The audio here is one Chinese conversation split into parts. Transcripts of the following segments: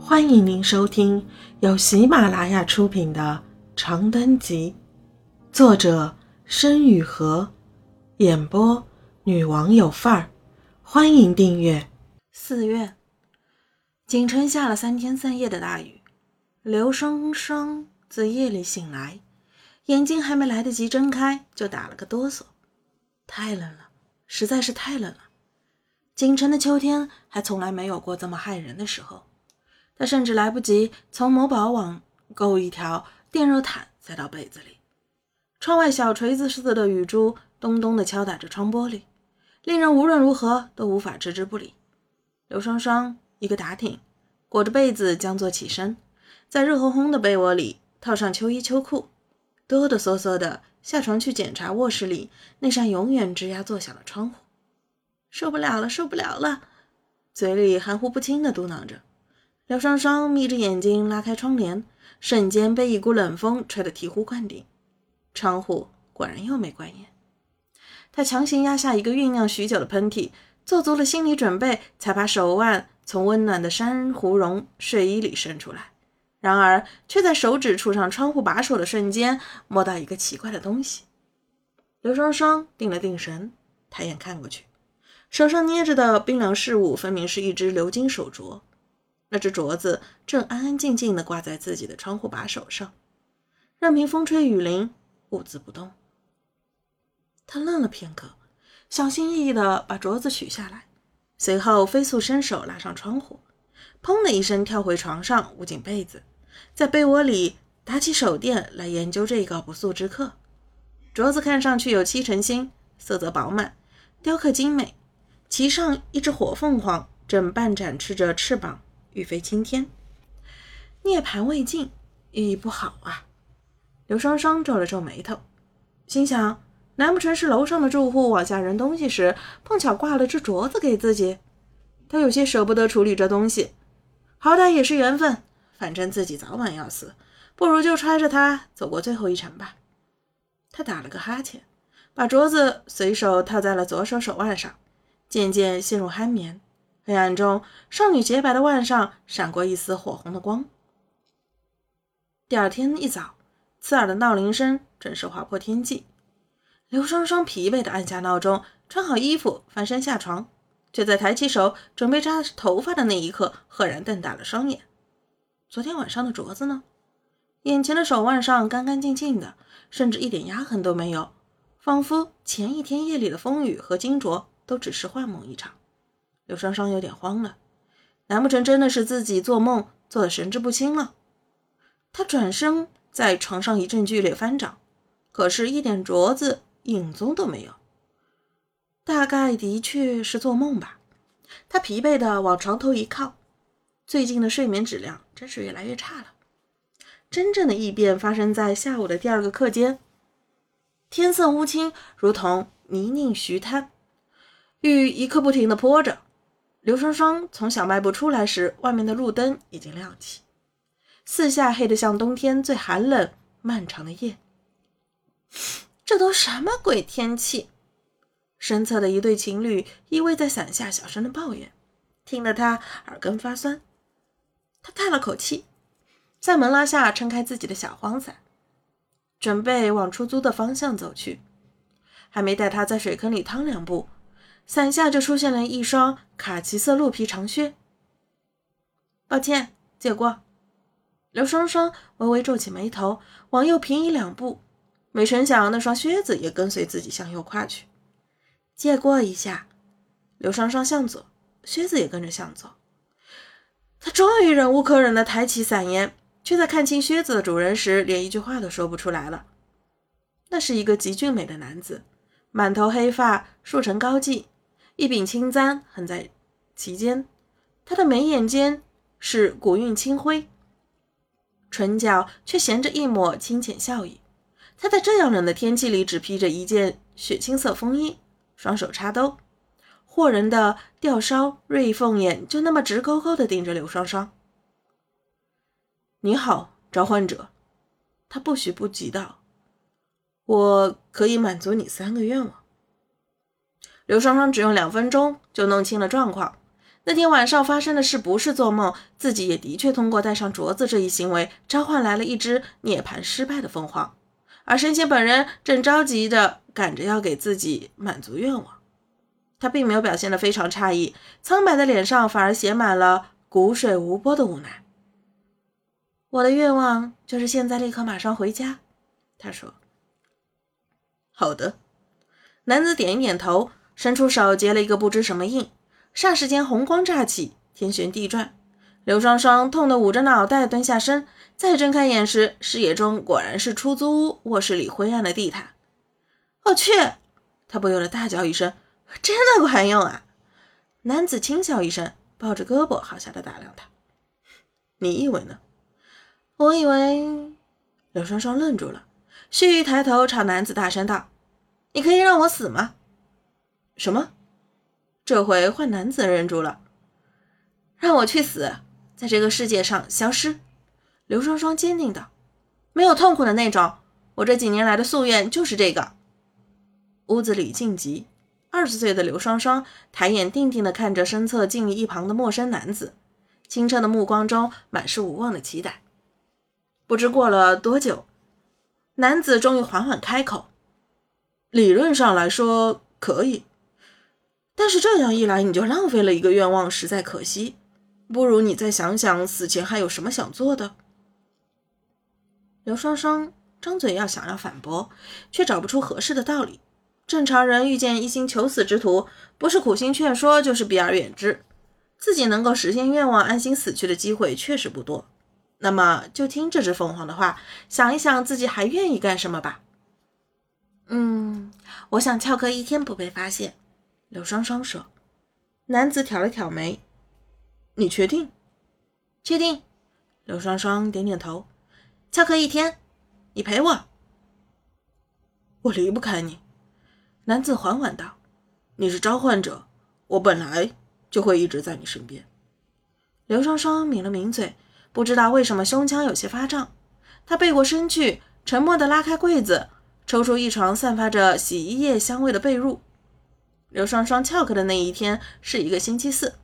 欢迎您收听由喜马拉雅出品的《长灯集》，作者申雨禾，演播女王有范儿。欢迎订阅。四月，锦城下了三天三夜的大雨。刘双双自夜里醒来，眼睛还没来得及睁开，就打了个哆嗦。太冷了，实在是太冷了。锦城的秋天还从来没有过这么骇人的时候。他甚至来不及从某宝网购一条电热毯塞到被子里。窗外小锤子似的雨珠咚咚地敲打着窗玻璃，令人无论如何都无法置之不理。刘双双一个打挺，裹着被子将坐起身，在热烘烘的被窝里套上秋衣秋裤，哆哆嗦嗦地下床去检查卧室里那扇永远吱呀作响的窗户。受不了了，受不了了，嘴里含糊不清地嘟囔着。刘双双眯着眼睛拉开窗帘，瞬间被一股冷风吹得醍醐灌顶。窗户果然又没关严。他强行压下一个酝酿许久的喷嚏，做足了心理准备，才把手腕从温暖的珊瑚绒睡衣里伸出来。然而，却在手指触上窗户把手的瞬间，摸到一个奇怪的东西。刘双双定了定神，抬眼看过去，手上捏着的冰凉事物，分明是一只鎏金手镯。那只镯子正安安静静地挂在自己的窗户把手上，任凭风吹雨淋，兀自不动。他愣了片刻，小心翼翼地把镯子取下来，随后飞速伸手拉上窗户，砰的一声跳回床上，捂紧被子，在被窝里打起手电来研究这个不速之客。镯子看上去有七成新，色泽饱满，雕刻精美，其上一只火凤凰正半展翅着翅膀。欲飞青天，涅槃未尽，寓意不好啊！刘双双皱了皱眉头，心想：难不成是楼上的住户往下扔东西时，碰巧挂了只镯子给自己？他有些舍不得处理这东西，好歹也是缘分，反正自己早晚要死，不如就揣着它走过最后一程吧。他打了个哈欠，把镯子随手套在了左手手腕上，渐渐陷入酣眠。黑暗中，少女洁白的腕上闪过一丝火红的光。第二天一早，刺耳的闹铃声准时划破天际。刘双双疲惫地按下闹钟，穿好衣服，翻身下床，却在抬起手准备扎头发的那一刻，赫然瞪大了双眼。昨天晚上的镯子呢？眼前的手腕上干干净净的，甚至一点压痕都没有，仿佛前一天夜里的风雨和金镯都只是幻梦一场。刘双双有点慌了，难不成真的是自己做梦做的神志不清了？她转身在床上一阵剧烈翻找，可是，一点镯子影踪都没有。大概的确是做梦吧。她疲惫的往床头一靠，最近的睡眠质量真是越来越差了。真正的异变发生在下午的第二个课间，天色乌青，如同泥泞徐滩，雨一刻不停的泼着。刘双双从小卖部出来时，外面的路灯已经亮起，四下黑得像冬天最寒冷漫长的夜。这都什么鬼天气？身侧的一对情侣依偎在伞下，小声的抱怨，听得他耳根发酸。他叹了口气，在门拉下撑开自己的小黄伞，准备往出租的方向走去。还没待他在水坑里趟两步。伞下就出现了一双卡其色鹿皮长靴。抱歉，借过。刘双双微微皱起眉头，往右平移两步，没成想那双靴子也跟随自己向右跨去。借过一下。刘双双向左，靴子也跟着向左。他终于忍无可忍地抬起伞沿，却在看清靴子的主人时，连一句话都说不出来了。那是一个极俊美的男子，满头黑发束成高髻。一柄青簪横在其间，他的眉眼间是古韵清辉，唇角却衔着一抹清浅笑意。他在这样冷的天气里，只披着一件雪青色风衣，双手插兜，惑人的吊梢锐凤眼就那么直勾勾地盯着柳双双。你好，召唤者，他不许不急道：“我可以满足你三个愿望。”刘双双只用两分钟就弄清了状况，那天晚上发生的事不是做梦，自己也的确通过戴上镯子这一行为召唤来了一只涅槃失败的凤凰，而神仙本人正着急的赶着要给自己满足愿望。他并没有表现得非常诧异，苍白的脸上反而写满了骨水无波的无奈。我的愿望就是现在立刻马上回家，他说。好的，男子点一点头，伸出手结了一个不知什么印，霎时间红光乍起，天旋地转。刘双双痛得捂着脑袋蹲下身，再睁开眼时，视野中果然是出租屋卧室里灰暗的地毯。我去！他不由得大叫一声。真的管用啊！男子轻笑一声，抱着胳膊好笑的打量他。你以为呢？我以为……刘双双愣住了，须臾抬头朝男子大声道：“你可以让我死吗？”什么？这回换男子忍住了。让我去死，在这个世界上消失。刘双双坚定道：“没有痛苦的那种。我这几年来的夙愿就是这个。”屋子里静极。二十岁的刘双双抬眼定定地看着身侧静立一旁的陌生男子，清澈的目光中满是无望的期待。不知过了多久，男子终于缓缓开口：“理论上来说可以，但是这样一来你就浪费了一个愿望，实在可惜。不如你再想想死前还有什么想做的。”刘双双张嘴要想要反驳，却找不出合适的道理。正常人遇见一心求死之徒，不是苦心劝说，就是避而远之。自己能够实现愿望、安心死去的机会确实不多，那么就听这只凤凰的话，想一想自己还愿意干什么吧。嗯，我想翘课一天不被发现。刘双双说。男子挑了挑眉：“你确定？”“确定。”刘双双点点头。“翘课一天，你陪我。”“我离不开你。”男子缓缓道：“你是召唤者，我本来就会一直在你身边。”刘双双抿了抿嘴，不知道为什么胸腔有些发胀。他背过身去，沉默地拉开柜子，抽出一床散发着洗衣液香味的被褥。刘双双翘课的那一天是一个星期四，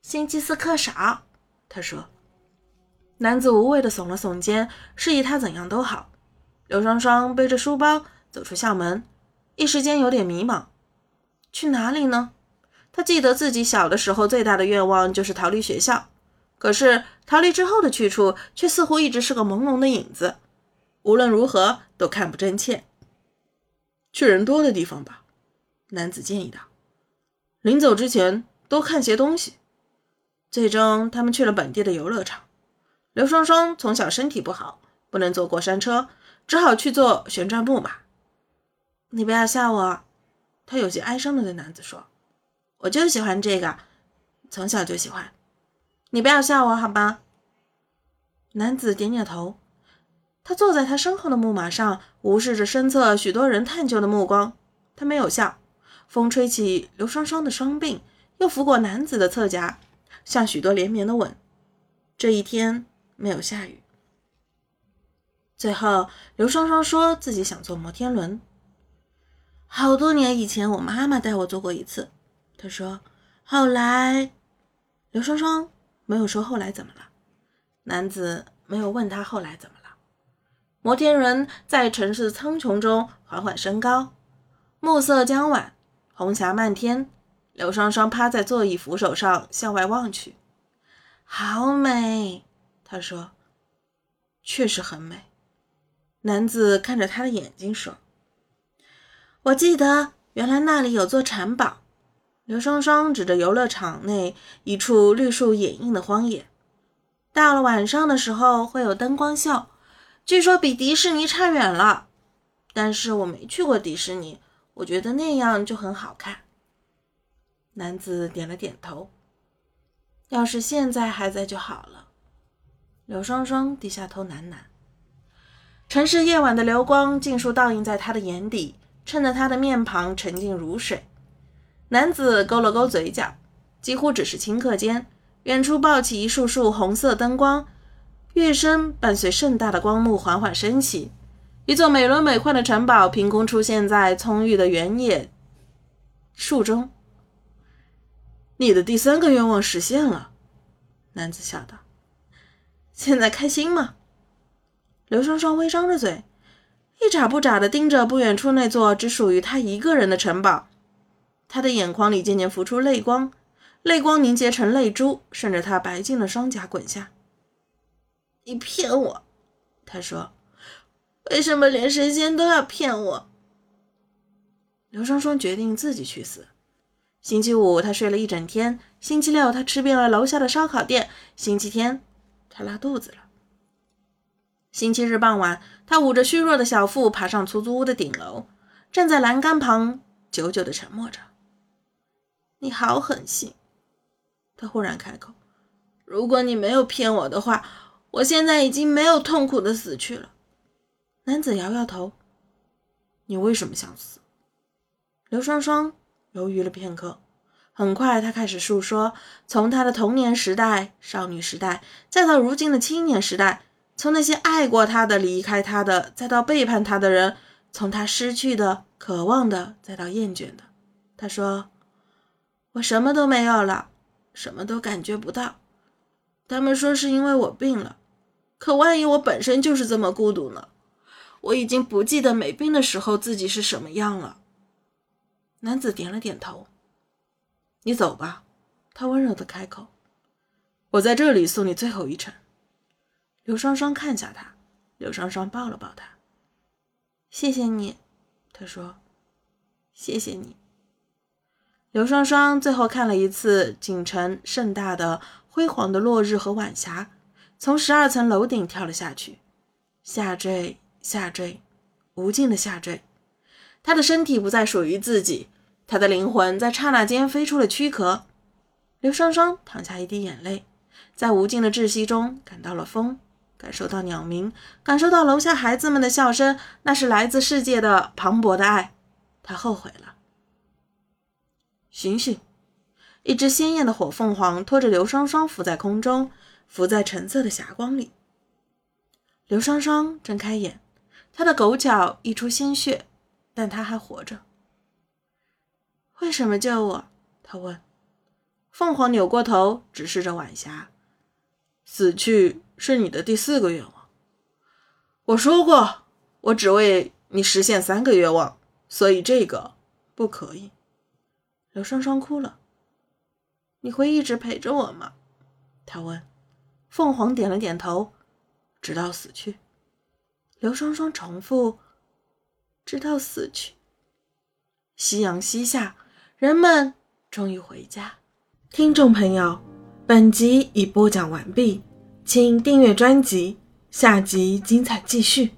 星期四课少。他说。男子无谓地耸了耸肩，示意他怎样都好。刘双双背着书包走出校门。一时间有点迷茫，去哪里呢？他记得自己小的时候最大的愿望就是逃离学校，可是逃离之后的去处却似乎一直是个朦胧的影子，无论如何都看不真切。去人多的地方吧，男子建议道。临走之前多看些东西。最终，他们去了本地的游乐场。刘双双从小身体不好，不能坐过山车，只好去坐旋转木马。你不要笑我，他有些哀伤的对男子说：“我就喜欢这个，从小就喜欢。你不要笑我，好吧？”男子点点头。他坐在他身后的木马上，无视着身侧许多人探究的目光。他没有笑。风吹起刘双双的双鬓，又拂过男子的侧颊，像许多连绵的吻。这一天没有下雨。最后，刘双双说自己想坐摩天轮。好多年以前，我妈妈带我坐过一次。她说：“后来，刘双双没有说后来怎么了。”男子没有问他后来怎么了。摩天轮在城市苍穹中缓缓升高，暮色将晚，红霞漫天。刘双双趴在座椅扶手上向外望去，好美。他说：“确实很美。”男子看着他的眼睛说。我记得原来那里有座城堡。刘双双指着游乐场内一处绿树掩映的荒野。到了晚上的时候会有灯光秀，据说比迪士尼差远了。但是我没去过迪士尼，我觉得那样就很好看。男子点了点头。要是现在还在就好了。刘双双低下头喃喃。城市夜晚的流光尽数倒映在他的眼底。衬得他的面庞沉静如水，男子勾了勾嘴角，几乎只是顷刻间，远处爆起一束束红色灯光，乐声伴随盛大的光幕缓缓升起，一座美轮美奂的城堡凭空出现在葱郁的原野树中。你的第三个愿望实现了。”男子笑道。“现在开心吗？”刘双双微张着嘴，一眨不眨地盯着不远处那座只属于他一个人的城堡。他的眼眶里渐渐浮出泪光，泪光凝结成泪珠，顺着他白净的双颊滚下。“你骗我！”他说，“为什么连神仙都要骗我？”刘双双决定自己去死。星期五，他睡了一整天；星期六，他吃遍了楼下的烧烤店；星期天，他拉肚子了。星期日傍晚，他捂着虚弱的小腹，爬上出租屋的顶楼，站在栏杆旁，久久的沉默着。你好狠心！他忽然开口：“如果你没有骗我的话，我现在已经没有痛苦的死去了。”男子摇摇头：“你为什么想死？”刘双双犹豫了片刻，很快，他开始述说：从他的童年时代、少女时代，再到如今的青年时代。从那些爱过他的、离开他的，再到背叛他的人；从他失去的、渴望的，再到厌倦的。他说：“我什么都没有了，什么都感觉不到。他们说是因为我病了，可万一我本身就是这么孤独呢？我已经不记得没病的时候自己是什么样了。”男子点了点头。“你走吧。”他温柔的开口，“我在这里送你最后一程。”刘双双看向他，刘双双抱了抱他。谢谢你，他说。谢谢你。刘双双最后看了一次锦城盛大的、辉煌的落日和晚霞，从十二层楼顶跳了下去，下坠，下坠，无尽的下坠。他的身体不再属于自己，他的灵魂在刹那间飞出了躯壳。刘双双淌下一滴眼泪，在无尽的窒息中感到了风。感受到鸟鸣，感受到楼下孩子们的笑声，那是来自世界的磅礴的爱。他后悔了。醒醒！一只鲜艳的火凤凰拖着刘双双浮在空中，浮在橙色的霞光里。刘双双睁开眼，他的狗脚溢出鲜血，但他还活着。为什么救我？他问。凤凰扭过头，直视着晚霞。死去。是你的第四个愿望。我说过，我只为你实现三个愿望，所以这个不可以。刘双双哭了。你会一直陪着我吗？他问。凤凰点了点头，直到死去。刘双双重复：直到死去。夕阳西下，人们终于回家。听众朋友，本集已播讲完毕。请订阅专辑，下集精彩继续。